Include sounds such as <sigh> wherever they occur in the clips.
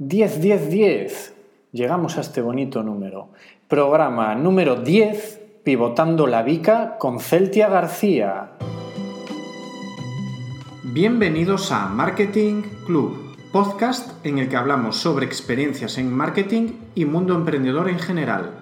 10, 10, 10. Llegamos a este bonito número. Programa número 10, Pivotando la Vica con Celtia García. Bienvenidos a Marketing Club, podcast en el que hablamos sobre experiencias en marketing y mundo emprendedor en general.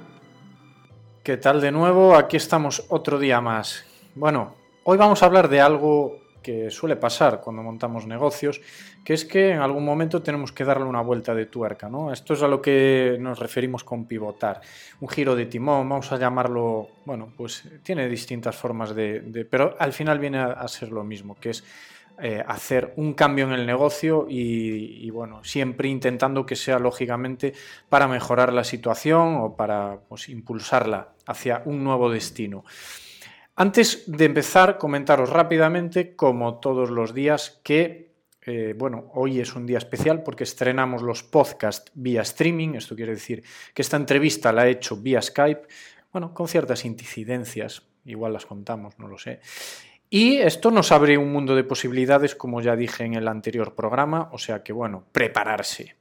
¿Qué tal de nuevo? Aquí estamos otro día más. Bueno, hoy vamos a hablar de algo que suele pasar cuando montamos negocios, que es que en algún momento tenemos que darle una vuelta de tuerca, ¿no? Esto es a lo que nos referimos con pivotar. Un giro de timón, vamos a llamarlo, bueno, pues tiene distintas formas de, pero al final viene a, ser lo mismo, que es eh, hacer un cambio en el negocio y, bueno, siempre intentando que sea lógicamente para mejorar la situación o para pues, impulsarla hacia un nuevo destino. Antes de empezar, comentaros rápidamente, como todos los días, que eh, bueno, hoy es un día especial porque estrenamos los podcasts vía streaming. Esto quiere decir que esta entrevista la he hecho vía Skype, bueno, con ciertas incidencias, igual las contamos, no lo sé. Y esto nos abre un mundo de posibilidades, como ya dije en el anterior programa, o sea que bueno, prepararse.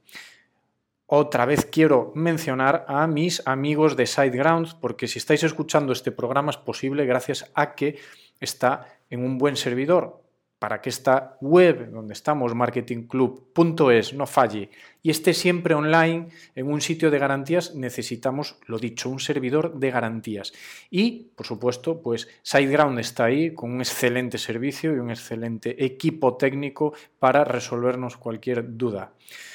Otra vez quiero mencionar a mis amigos de SiteGrounds, porque si estáis escuchando este programa es posible gracias a que está en un buen servidor. Para que esta web donde estamos, marketingclub.es, no falle y esté siempre online en un sitio de garantías, necesitamos, lo dicho, un servidor de garantías. Y, por supuesto, pues SiteGround está ahí con un excelente servicio y un excelente equipo técnico para resolvernos cualquier duda.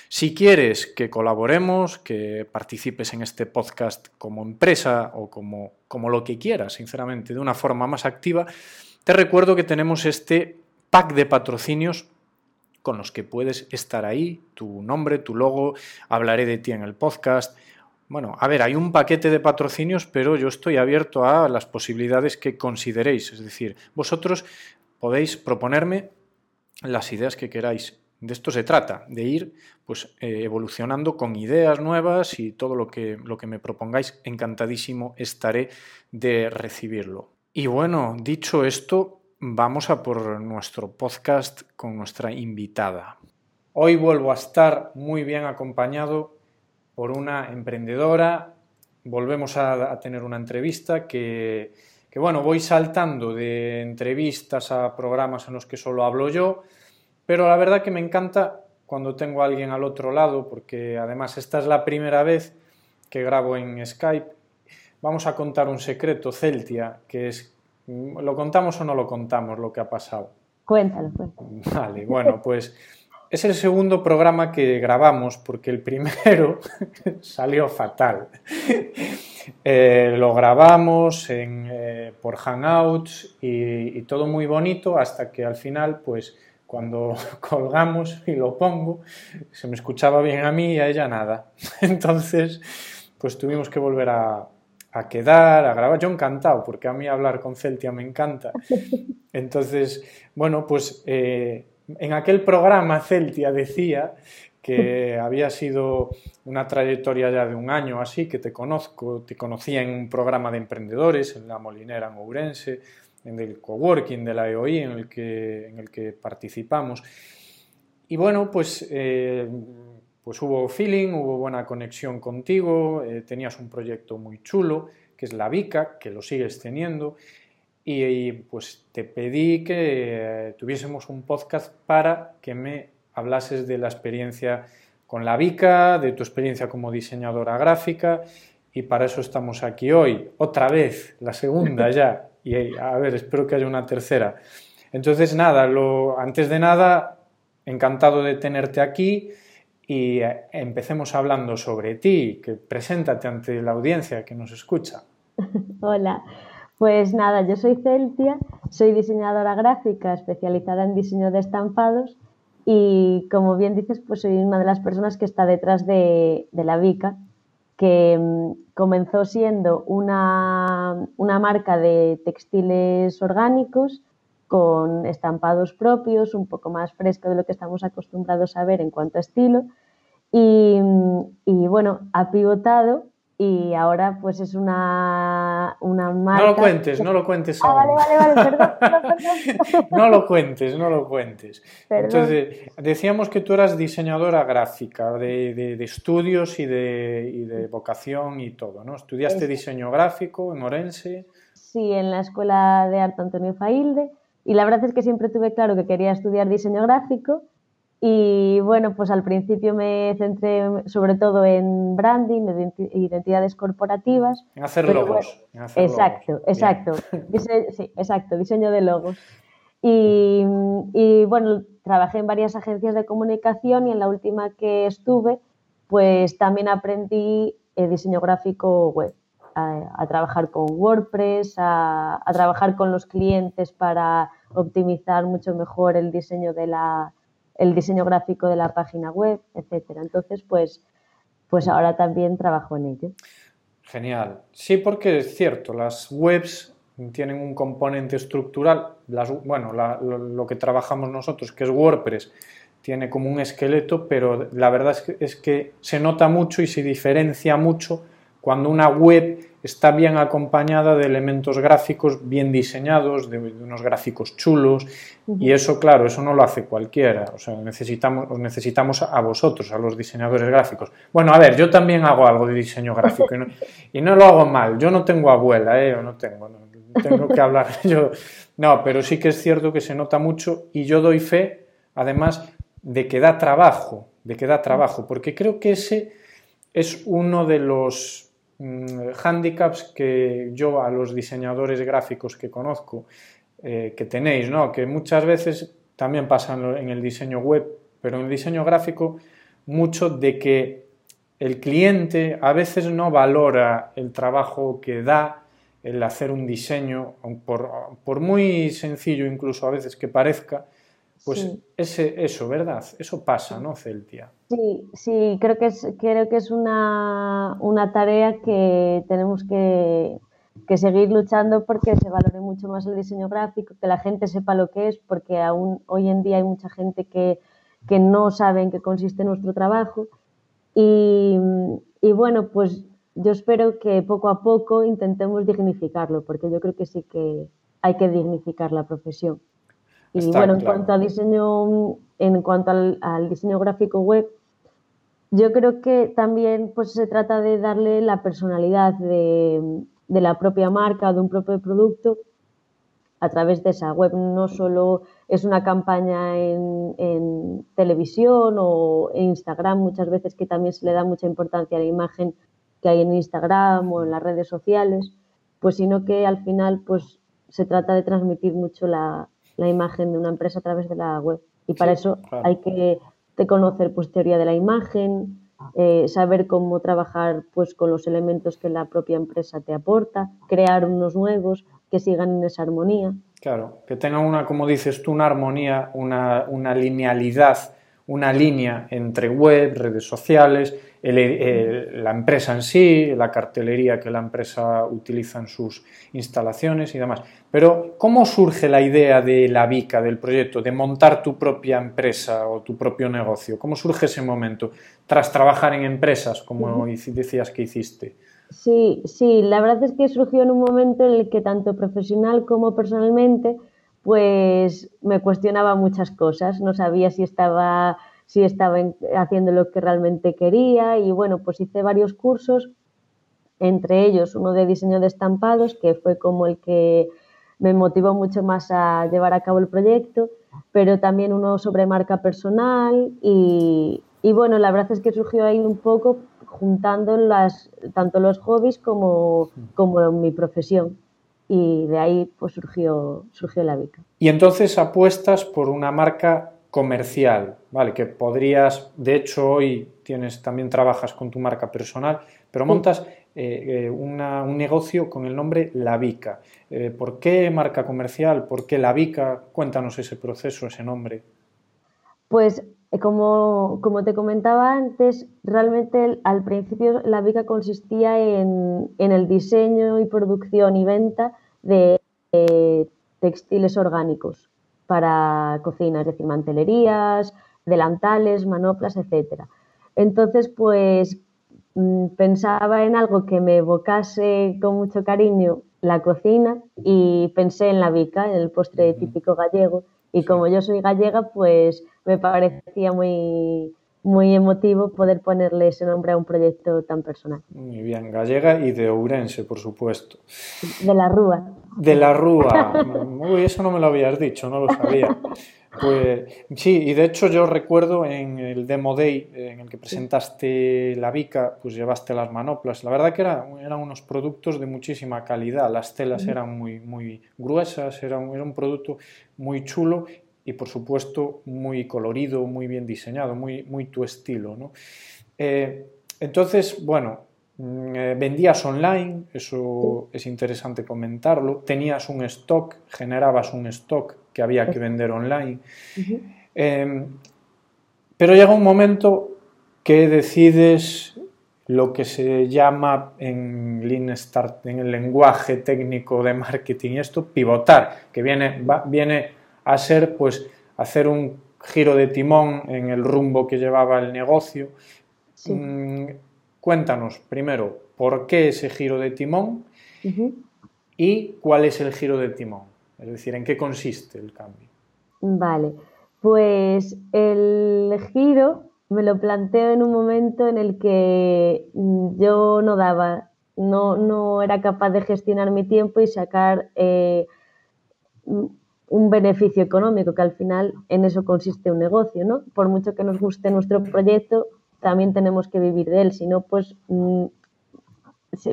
Si quieres que colaboremos, que participes en este podcast como empresa o como, como lo que quieras, sinceramente, de una forma más activa, te recuerdo que tenemos este pack de patrocinios con los que puedes estar ahí, tu nombre, tu logo, hablaré de ti en el podcast. Bueno, a ver, hay un paquete de patrocinios, pero yo estoy abierto a las posibilidades que consideréis. Es decir, vosotros podéis proponerme las ideas que queráis de esto se trata, de ir pues, eh, evolucionando con ideas nuevas y todo lo que, lo que me propongáis, encantadísimo estaré de recibirlo. Y bueno, dicho esto, vamos a por nuestro podcast con nuestra invitada. Hoy vuelvo a estar muy bien acompañado por una emprendedora. Volvemos a, tener una entrevista que, que, bueno, voy saltando de entrevistas a programas en los que solo hablo yo pero la verdad que me encanta cuando tengo a alguien al otro lado, porque además esta es la primera vez que grabo en Skype. Vamos a contar un secreto, Celtia, que es, ¿lo contamos o no lo contamos lo que ha pasado? Cuéntalo, cuéntalo. <laughs> Vale, bueno, pues es el segundo programa que grabamos porque el primero <laughs> salió fatal. <laughs> Eh, lo grabamos eh, por Hangouts y, y todo muy bonito hasta que al final, pues cuando colgamos y lo pongo, se me escuchaba bien a mí y a ella nada. Entonces, pues tuvimos que volver a, quedar, a grabar. Yo encantado, porque a mí hablar con Celtia me encanta. <laughs> Entonces, bueno, pues eh, en aquel programa Celtia decía que <laughs> había sido una trayectoria ya de un año así, que te conozco, te conocía en un programa de emprendedores en La Molinera, en Ourense, en el coworking de la EOI en el que, en el que participamos. Y bueno, pues, eh, pues hubo feeling, hubo buena conexión contigo, eh, tenías un proyecto muy chulo, que es la Vica, que lo sigues teniendo, y, pues te pedí que eh, tuviésemos un podcast para que me hablases de la experiencia con la Vica, de tu experiencia como diseñadora gráfica, y para eso estamos aquí hoy, otra vez, la segunda ya, y a ver, espero que haya una tercera. Entonces, nada, lo, antes de nada, encantado de tenerte aquí y eh, empecemos hablando sobre ti, que preséntate ante la audiencia que nos escucha. <laughs> Hola, pues nada, yo soy Celtia, soy diseñadora gráfica especializada en diseño de estampados y como bien dices, pues soy una de las personas que está detrás de, la Vica, que mm, comenzó siendo una, marca de textiles orgánicos con estampados propios, un poco más fresco de lo que estamos acostumbrados a ver en cuanto a estilo. Y, bueno, ha pivotado y ahora pues es una, una marca... No lo cuentes, no lo cuentes ah, vale, vale, vale, <laughs> perdón, perdón, no lo cuentes, no lo cuentes. Entonces, decíamos que tú eras diseñadora gráfica de, de, estudios y de, y de, vocación y todo, ¿no? Estudiaste diseño gráfico en Orense. Sí, en la Escuela de Arte Antonio Failde y la verdad es que siempre tuve claro que quería estudiar diseño gráfico y bueno, pues al principio me centré sobre todo en branding, en identidades corporativas. En hacer logos. exacto, exacto. sí, exacto, diseño de logos. Y, y, bueno, trabajé en varias agencias de comunicación y en la última que estuve, pues también aprendí eh, diseño gráfico web, a, trabajar con WordPress, a, a trabajar con los clientes para optimizar mucho mejor el diseño de la el diseño gráfico de la página web, etcétera. Entonces, pues, pues ahora también trabajo en ello. Genial. Sí, porque es cierto, las webs tienen un componente estructural. Las, bueno, lo, que trabajamos nosotros, que es WordPress, tiene como un esqueleto, pero la verdad es que, es que se nota mucho y se diferencia mucho cuando una web está bien acompañada de elementos gráficos bien diseñados, de, unos gráficos chulos, y eso, claro, eso no lo hace cualquiera, o sea, necesitamos, os necesitamos a vosotros, a los diseñadores gráficos. Bueno, a ver, yo también hago algo de diseño gráfico, y no, lo hago mal, yo no tengo abuela, ¿eh? no tengo, tengo que hablar <laughs> yo, no, pero sí que es cierto que se nota mucho, y yo doy fe, además, de que da trabajo, de que da trabajo, porque creo que ese es uno de los Mm, handicaps que yo a los diseñadores gráficos que conozco eh, que tenéis, ¿no? que muchas veces también pasan en el diseño web, pero en el diseño gráfico mucho de que el cliente a veces no valora el trabajo que da el hacer un diseño, por muy sencillo incluso a veces que parezca, pues ese, eso, ¿verdad? Eso pasa, ¿no, Celtia? Sí, sí, creo que es, creo que es una, tarea que tenemos que, seguir luchando porque se valore mucho más el diseño gráfico, que la gente sepa lo que es, porque aún hoy en día hay mucha gente que, no sabe en qué consiste nuestro trabajo. Y, y bueno, pues yo espero que poco a poco intentemos dignificarlo, porque yo creo que sí que hay que dignificar la profesión. Y bueno, en cuanto al diseño, en cuanto al, diseño gráfico web, yo creo que también pues se trata de darle la personalidad de, la propia marca o de un propio producto a través de esa web. No solo es una campaña en, en, televisión o en Instagram, muchas veces que también se le da mucha importancia a la imagen que hay en Instagram o en las redes sociales, pues sino que al final pues se trata de transmitir mucho la, la imagen de una empresa a través de la web. Y para eso hay que conocer pues teoría de la imagen, eh, saber cómo trabajar pues con los elementos que la propia empresa te aporta, crear unos nuevos que sigan en esa armonía. Claro, que tengan una, como dices tú, una armonía, una, una linealidad, una línea entre web, redes sociales, la empresa en sí, la cartelería que la empresa utiliza en sus instalaciones y demás. Pero, ¿cómo surge la idea de la VICA, del proyecto, de montar tu propia empresa o tu propio negocio? ¿Cómo surge ese momento? Tras trabajar en empresas, como decías que hiciste. Sí, sí, la verdad es que surgió en un momento en el que tanto profesional como personalmente, pues me cuestionaba muchas cosas. No sabía si estaba si estaba haciendo lo que realmente quería y bueno, pues hice varios cursos, entre ellos uno de diseño de estampados, que fue como el que me motivó mucho más a llevar a cabo el proyecto, pero también uno sobre marca personal y, bueno, la verdad es que surgió ahí un poco juntando las, tanto los hobbies como, como mi profesión y de ahí pues surgió, surgió la Vica. Y entonces apuestas por una marca comercial, ¿vale? Que podrías, de hecho hoy tienes, también trabajas con tu marca personal, pero montas eh, eh, un negocio con el nombre La Vica. Eh, ¿Por qué marca comercial? ¿Por qué La Vica? Cuéntanos ese proceso, ese nombre. Pues como, como te comentaba antes, realmente al principio La Vica consistía en, en el diseño y producción y venta de textiles orgánicos para cocina, es decir, mantelerías, delantales, manoplas, etcétera. Entonces, pues mm, pensaba en algo que me evocase con mucho cariño la cocina y pensé en la bica, el postre típico gallego. Y como yo soy gallega, pues me parecía muy, muy emotivo poder ponerle ese nombre a un proyecto tan personal. Muy bien, gallega y de Ourense, por supuesto. De la Rúa. De la Rúa. Uy, eso no me lo habías dicho, no lo sabía. Pues sí, y de hecho yo recuerdo en el Demo Day en el que presentaste la Vica, pues llevaste las manoplas. La verdad que era, eran unos productos de muchísima calidad, las telas eran muy, muy gruesas, era un, era un producto muy chulo y por supuesto muy colorido, muy bien diseñado, muy, muy tu estilo. ¿no? Eh, entonces, bueno, mm, eh, vendías online, eso es interesante comentarlo, tenías un stock, generabas un stock que había que vender online. Em, pero llega un momento que decides lo que se llama en Lean Start, en el lenguaje técnico de marketing, esto, pivotar, que viene, viene a ser pues hacer un giro de timón en el rumbo que llevaba el negocio. Mm, cuéntanos primero por qué ese giro de timón y cuál es el giro de timón. Es decir, ¿en qué consiste el cambio? Vale, pues el giro me lo planteo en un momento en el que yo no daba, no, no era capaz de gestionar mi tiempo y sacar eh, un beneficio económico, que al final en eso consiste un negocio, ¿no? Por mucho que nos guste nuestro proyecto, también tenemos que vivir de él, si no, pues mm,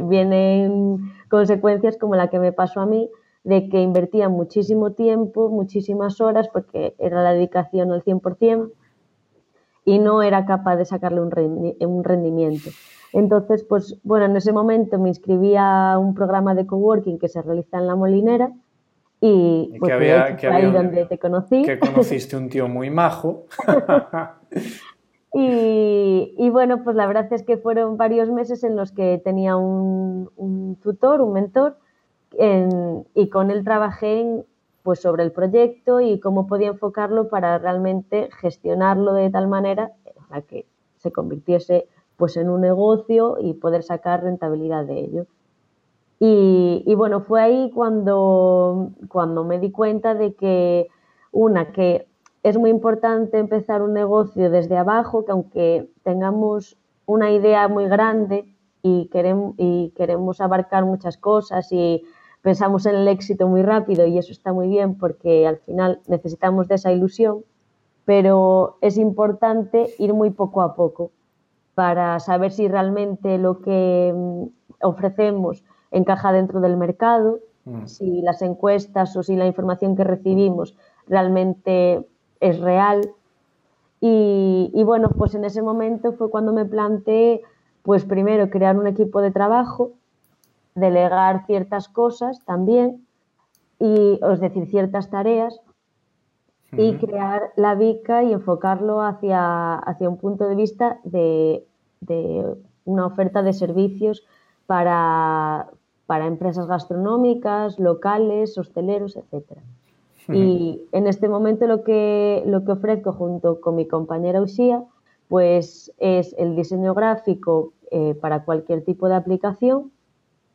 vienen consecuencias como la que me pasó a mí, de que invertía muchísimo tiempo, muchísimas horas, porque era la dedicación al 100%, y no era capaz de sacarle un, rendimiento. Entonces, pues bueno, en ese momento me inscribí a un programa de coworking que se realiza en La Molinera y pues, ahí donde te conocí. Que conociste un tío muy majo. <laughs> y, bueno, pues la verdad es que fueron varios meses en los que tenía un, un tutor, un mentor, y con él trabajé pues sobre el proyecto y cómo podía enfocarlo para realmente gestionarlo de tal manera para que se convirtiese pues en un negocio y poder sacar rentabilidad de ello. Y, bueno, fue ahí cuando, cuando me di cuenta de que, una, que es muy importante empezar un negocio desde abajo, que aunque tengamos una idea muy grande y queremos, y queremos abarcar muchas cosas y pensamos en el éxito muy rápido y eso está muy bien porque al final necesitamos de esa ilusión, pero es importante ir muy poco a poco para saber si realmente lo que mm, ofrecemos encaja dentro del mercado, mm. si las encuestas o si la información que recibimos realmente es real. Y, y, bueno, pues en ese momento fue cuando me planteé, pues primero crear un equipo de trabajo delegar ciertas cosas también, y, es decir, ciertas tareas, y crear la VICA y enfocarlo hacia, hacia un punto de vista de, una oferta de servicios para, para, empresas gastronómicas, locales, hosteleros, etc. Y en este momento lo que, lo que ofrezco junto con mi compañera Usía pues es el diseño gráfico eh, para cualquier tipo de aplicación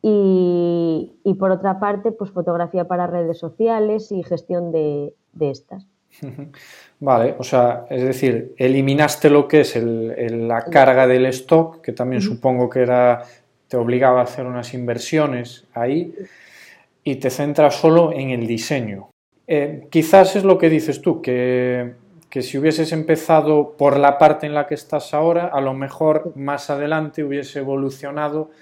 y, por otra parte, pues fotografía para redes sociales y gestión de, estas. Vale, o sea, es decir, eliminaste lo que es la carga del stock, que también supongo que era te obligaba a hacer unas inversiones ahí, y te centras solo en el diseño. Eh, quizás es lo que dices tú, que, que si hubieses empezado por la parte en la que estás ahora, a lo mejor más adelante hubiese evolucionado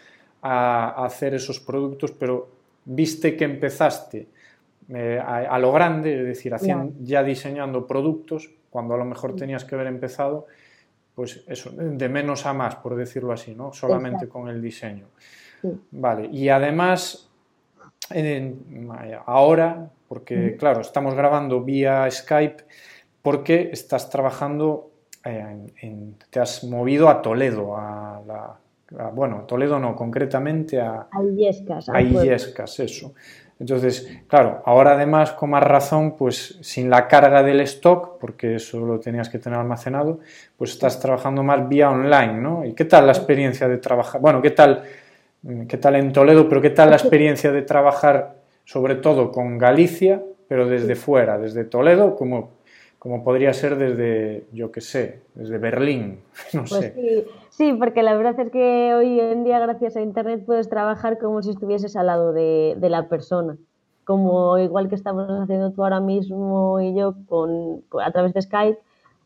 a, hacer esos productos, pero viste que empezaste eh, a, lo grande, es decir, ya diseñando productos, cuando a lo mejor tenías que haber empezado, pues eso, de menos a más, por decirlo así, ¿no? Solamente con el diseño. Vale, y además, ahora, porque claro, estamos grabando vía Skype, porque estás trabajando, te has movido a Toledo, a la bueno, Toledo no, concretamente a, a Illescas. A Illescas, eso. Entonces, claro, ahora además con más razón, pues sin la carga del stock, porque eso lo tenías que tener almacenado, pues estás trabajando más vía online, ¿no? ¿Y qué tal la experiencia de trabajar? Bueno, ¿qué tal, qué tal en Toledo, pero qué tal la experiencia de trabajar sobre todo con Galicia, pero desde fuera, desde Toledo, como, como podría ser desde, yo qué sé, desde Berlín, <laughs> no pues sé. Sí. Sí, porque la verdad es que hoy en día gracias a Internet puedes trabajar como si estuvieses al lado de, la persona. Como igual que estamos haciendo tú ahora mismo y yo con, a través de Skype,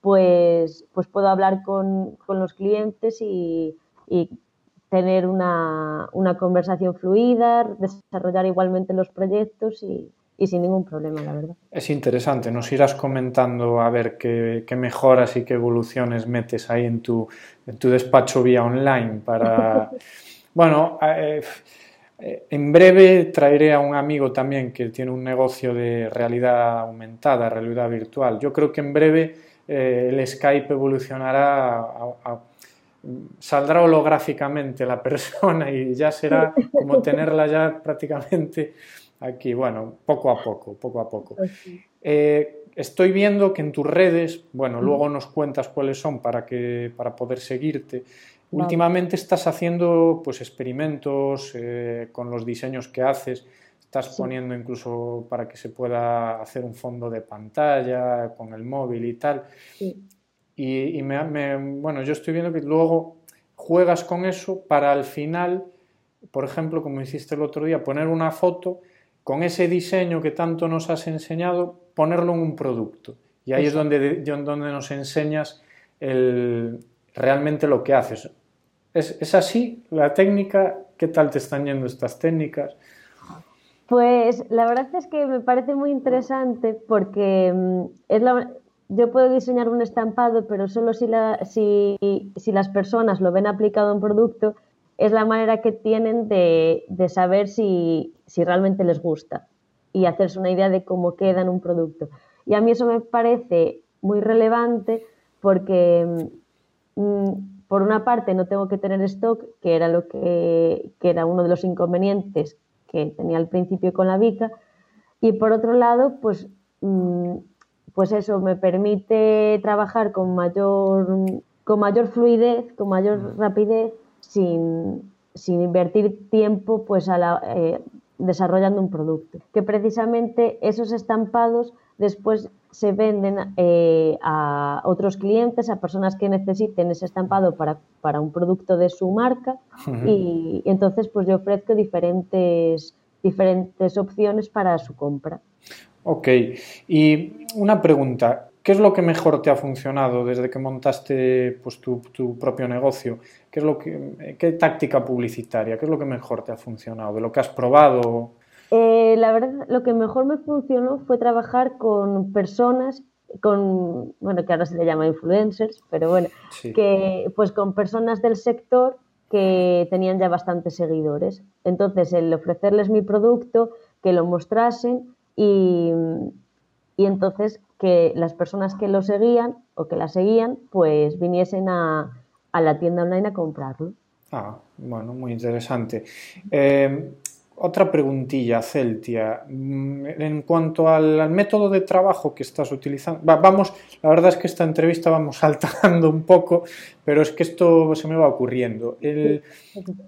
pues, pues puedo hablar con, los clientes y, tener una, conversación fluida, desarrollar igualmente los proyectos y, y, sin ningún problema, la verdad. Es interesante, nos irás comentando a ver qué, qué mejoras y qué evoluciones metes ahí en tu, en tu despacho vía online para... <laughs> bueno, eh, eh, en breve traeré a un amigo también que tiene un negocio de realidad aumentada, realidad virtual. Yo creo que en breve eh, el Skype evolucionará, a, a, saldrá holográficamente la <laughs> persona y ya será como tenerla ya prácticamente aquí. Bueno, poco a poco, poco a poco. Eh, estoy viendo que en tus redes, bueno, luego nos cuentas cuáles son para, que, para poder seguirte. Vale. Últimamente estás haciendo pues experimentos eh, con los diseños que haces, estás sí. poniendo incluso para que se pueda hacer un fondo de pantalla con el móvil y tal. Sí. Y, y me, me, bueno, yo estoy viendo que luego juegas con eso para al final, por ejemplo, como hiciste el otro día, poner una foto con ese diseño que tanto nos has enseñado, ponerlo en un producto. Y ahí Exacto. es donde, donde nos enseñas el, realmente lo que haces. ¿Es, ¿Es, así la técnica? ¿Qué tal te están yendo estas técnicas? Pues la verdad es que me parece muy interesante porque mm, es la, yo puedo diseñar un estampado, pero solo si, la, si, si, las personas lo ven aplicado un producto, es la manera que tienen de, de saber si, si realmente les gusta y hacerse una idea de cómo queda en un producto. Y a mí eso me parece muy relevante porque Mm, por una parte no tengo que tener stock, que era lo que, que, era uno de los inconvenientes que tenía al principio con la Vica, y por otro lado, pues, mm, pues eso me permite trabajar con mayor, con mayor fluidez, con mayor rapidez, sin, sin invertir tiempo pues a la, eh, desarrollando un producto. Que precisamente esos estampados después se venden eh, a otros clientes, a personas que necesiten ese estampado para, para un producto de su marca uh -huh. y, y, entonces pues yo ofrezco diferentes, diferentes opciones para su compra. Ok, y una pregunta, ¿qué es lo que mejor te ha funcionado desde que montaste pues, tu, tu propio negocio? ¿Qué, es lo que, ¿Qué táctica publicitaria? ¿Qué es lo que mejor te ha funcionado? ¿De lo que has probado? Eh, la verdad, lo que mejor me funcionó fue trabajar con personas, con, bueno, que ahora se le llama influencers, pero bueno, sí. que pues con personas del sector que tenían ya bastantes seguidores. Entonces, el ofrecerles mi producto, que lo mostrasen y, y entonces que las personas que lo seguían o que la seguían, pues viniesen a, a la tienda online a comprarlo. Ah, bueno, muy interesante. Eh, otra preguntilla, Celtia. Mm, en cuanto al, al, método de trabajo que estás utilizando, va, vamos, la verdad es que esta entrevista vamos <laughs> saltando un poco, pero es que esto se me va ocurriendo. El,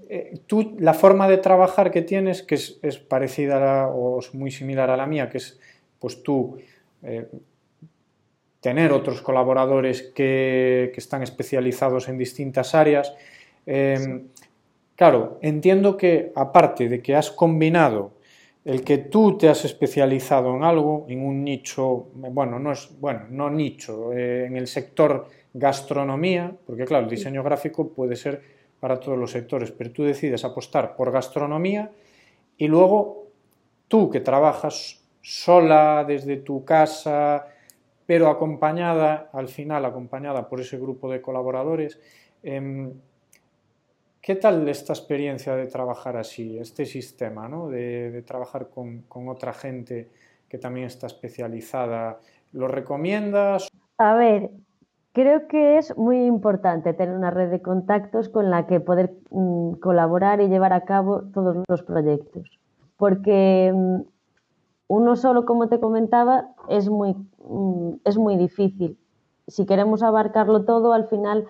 eh, tú, la forma de trabajar que tienes, que es, es parecida a la, o es muy similar a la mía, que es, pues tú, eh, tener otros colaboradores que, que, están especializados en distintas áreas. Eh, sí Claro, entiendo que aparte de que has combinado el que tú te has especializado en algo, en un nicho, bueno, no es, bueno, no nicho, eh, en el sector gastronomía, porque claro, el diseño gráfico puede ser para todos los sectores, pero tú decides apostar por gastronomía y luego tú que trabajas sola desde tu casa, pero acompañada, al final acompañada por ese grupo de colaboradores, eh, ¿Qué tal esta experiencia de trabajar así, este sistema, ¿no? de, de trabajar con, con, otra gente que también está especializada? ¿Lo recomiendas? A ver, Creo que es muy importante tener una red de contactos con la que poder mm, colaborar y llevar a cabo todos los proyectos. Porque mm, uno solo, como te comentaba, es muy, mm, es muy difícil. Si queremos abarcarlo todo, al final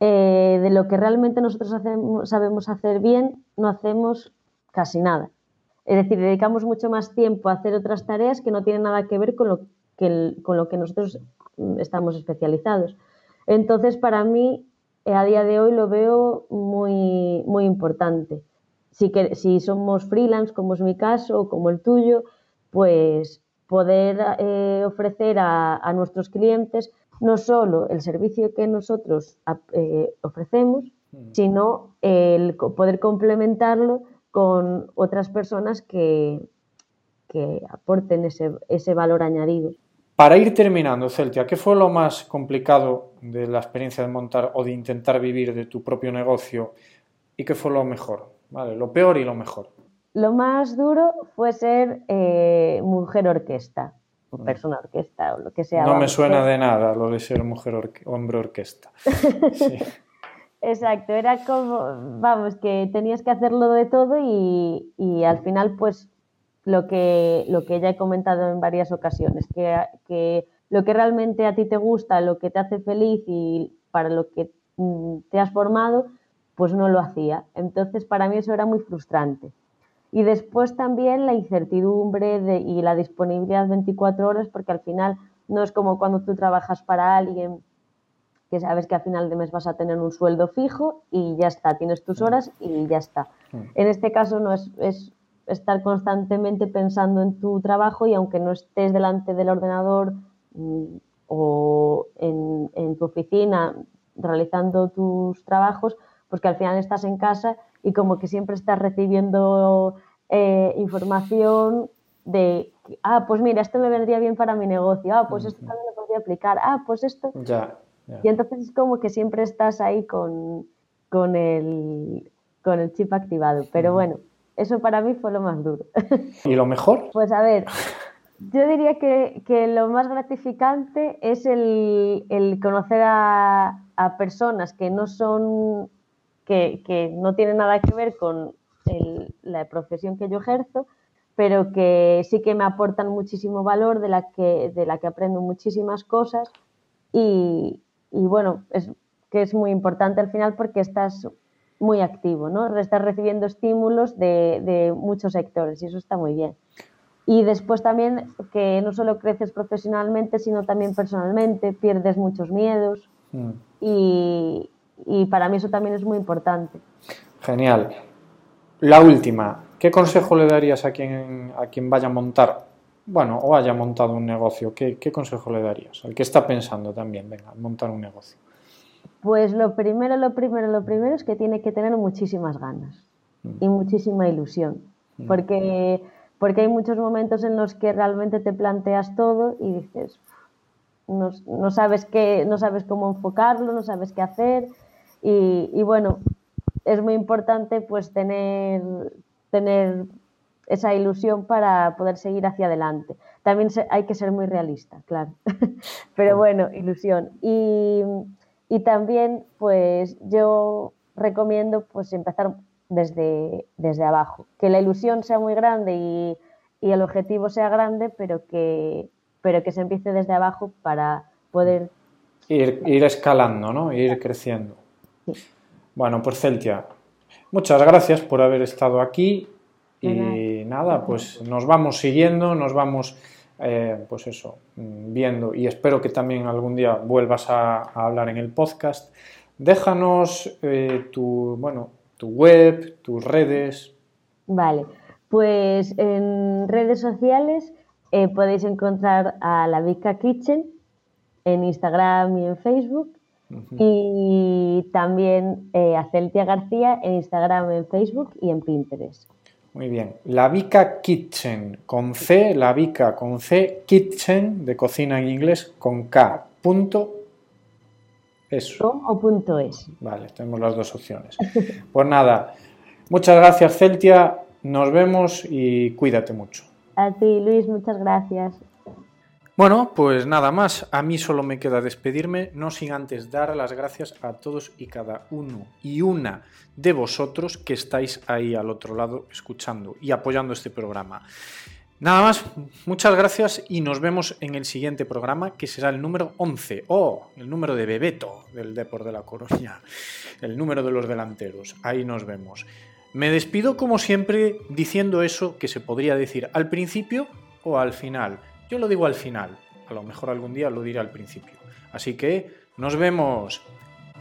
eh, de lo que realmente nosotros hacemos, sabemos hacer bien, no hacemos casi nada. Es decir, dedicamos mucho más tiempo a hacer otras tareas que no tienen nada que ver con lo que, con lo que nosotros estamos especializados. Entonces, para mí, eh, a día de hoy lo veo muy, muy importante. Si, que, si somos freelance, como es mi caso, o como el tuyo, pues poder eh, ofrecer a, nuestros clientes no solo el servicio que nosotros eh, ofrecemos, mm. sino el poder complementarlo con otras personas que, que aporten ese, ese valor añadido. Para ir terminando, Celtia, ¿qué fue lo más complicado de la experiencia de montar o de intentar vivir de tu propio negocio y qué fue lo mejor? ¿Vale? Lo peor y lo mejor. Lo más duro fue ser eh, mujer orquesta, o mm. persona orquesta, o lo que sea. No me suena de nada lo de ser mujer hombre orquesta. <laughs> Exacto, era como, vamos, que tenías que hacerlo de todo y, y al final pues lo que, lo que ya he comentado en varias ocasiones, que, que, lo que realmente a ti te gusta, lo que te hace feliz y para lo que mm, te has formado, pues no lo hacía. Entonces, para mí eso era muy frustrante. Y después también la incertidumbre de, y la disponibilidad 24 horas, porque al final no es como cuando tú trabajas para alguien que sabes que a final de mes vas a tener un sueldo fijo y ya está, tienes tus horas y ya está. En este caso no es, es estar constantemente pensando en tu trabajo y aunque no estés delante del ordenador mm, o en, tu oficina realizando tus trabajos, pues que al final estás en casa y como que siempre estás recibiendo eh, información de, ah, pues mira, esto me vendría bien para mi negocio, ah, pues esto también lo podría aplicar, ah, pues esto. Ya, Y entonces es como que siempre estás ahí con, con, el, con el chip activado. Pero bueno, eso para mí fue lo más duro. <laughs> ¿Y lo mejor? Pues a ver, <laughs> yo diría que, lo más gratificante es el, conocer a, personas que no son, que, no tienen nada que ver con la profesión que yo ejerzo, pero que sí que me aportan muchísimo valor, de la que, de la que aprendo muchísimas cosas y, y bueno, es que es muy importante al final porque estás muy activo, ¿no? Estás recibiendo estímulos de, muchos sectores y eso está muy bien. Y después también que no solo creces profesionalmente, sino también personalmente, pierdes muchos miedos mm. y, para mí eso también es muy importante. Genial. La última, ¿qué consejo le darías a quien, a quien vaya a montar, bueno, o haya montado un negocio? ¿Qué, qué consejo le darías? Al que está pensando también, venga, montar un negocio. Pues lo primero, lo primero, lo primero es que tiene que tener muchísimas ganas y mm. muchísima ilusión, mm. porque, porque hay muchos momentos en los que realmente te planteas todo y dices, no, sabes, qué, no sabes cómo enfocarlo, no sabes qué hacer y, bueno, es muy importante pues tener, tener esa ilusión para poder seguir hacia adelante. También hay que ser muy realista, claro, <laughs> pero bueno, ilusión. Y y también, pues yo recomiendo pues empezar desde, desde abajo, que la ilusión sea muy grande y, el objetivo sea grande, pero que, pero que se empiece desde abajo para poder... Ir, ir escalando, ¿no? Ir creciendo. Bueno, pues Celtia, muchas gracias por haber estado aquí y nada, pues nos vamos siguiendo, nos vamos eh, pues eso, viendo y espero que también algún día vuelvas a, hablar en el podcast. Déjanos eh, tu, bueno, tu web, tus redes. Vale, pues en redes sociales eh, podéis encontrar a la Vica Kitchen en Instagram y en Facebook. Y también a Celtia García en Instagram, en Facebook y en Pinterest. Muy bien. La Vica Kitchen con C, la Vica con C, Kitchen de cocina en inglés con K. Punto. Eso. O punto es. Vale, tenemos las dos opciones. <laughs> Pues nada, muchas gracias Celtia, nos vemos y cuídate mucho. A ti Luis, muchas gracias. Bueno, pues nada más. A mí solo me queda despedirme, no sin antes dar las gracias a todos y cada uno y una de vosotros que estáis ahí al otro lado escuchando y apoyando este programa. Nada más, muchas gracias y nos vemos en el siguiente programa que será el número 11, o oh, el número de Bebeto del Depor de la Coruña, el número de los delanteros. Ahí nos vemos. Me despido como siempre diciendo eso que se podría decir al principio o al final. Yo lo digo al final, a lo mejor algún día lo diré al principio. Así que nos vemos.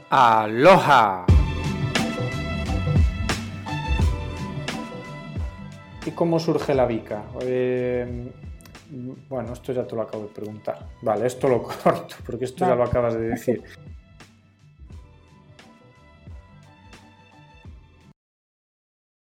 Aloha. ¿Y cómo surge la Vica? Eh, bueno, esto ya te lo acabo de preguntar. Vale, esto lo <laughs> corto, porque esto ya lo acabas de decir. <laughs>